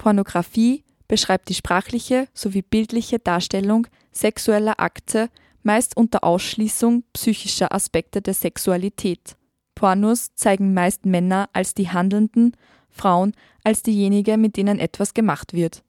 Pornografie beschreibt die sprachliche sowie bildliche Darstellung sexueller Akte, meist unter Ausschließung psychischer Aspekte der Sexualität. Pornos zeigen meist Männer als die Handelnden, Frauen als diejenige, mit denen etwas gemacht wird.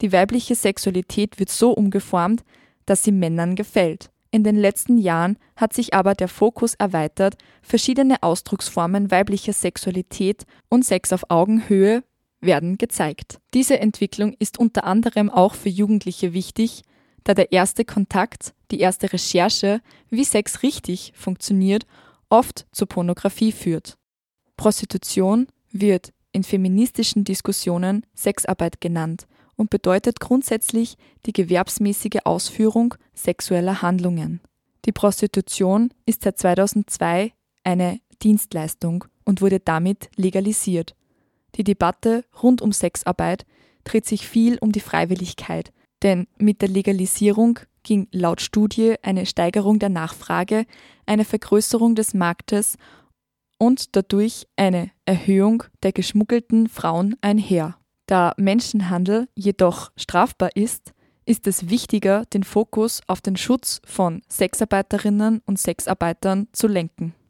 Die weibliche Sexualität wird so umgeformt, dass sie Männern gefällt. In den letzten Jahren hat sich aber der Fokus erweitert, verschiedene Ausdrucksformen weiblicher Sexualität und Sex auf Augenhöhe werden gezeigt. Diese Entwicklung ist unter anderem auch für Jugendliche wichtig, da der erste Kontakt, die erste Recherche, wie Sex richtig funktioniert, oft zur Pornografie führt. Prostitution wird in feministischen Diskussionen Sexarbeit genannt und bedeutet grundsätzlich die gewerbsmäßige Ausführung sexueller Handlungen. Die Prostitution ist seit 2002 eine Dienstleistung und wurde damit legalisiert. Die Debatte rund um Sexarbeit dreht sich viel um die Freiwilligkeit, denn mit der Legalisierung ging laut Studie eine Steigerung der Nachfrage, eine Vergrößerung des Marktes und dadurch eine Erhöhung der geschmuggelten Frauen einher. Da Menschenhandel jedoch strafbar ist, ist es wichtiger, den Fokus auf den Schutz von Sexarbeiterinnen und Sexarbeitern zu lenken.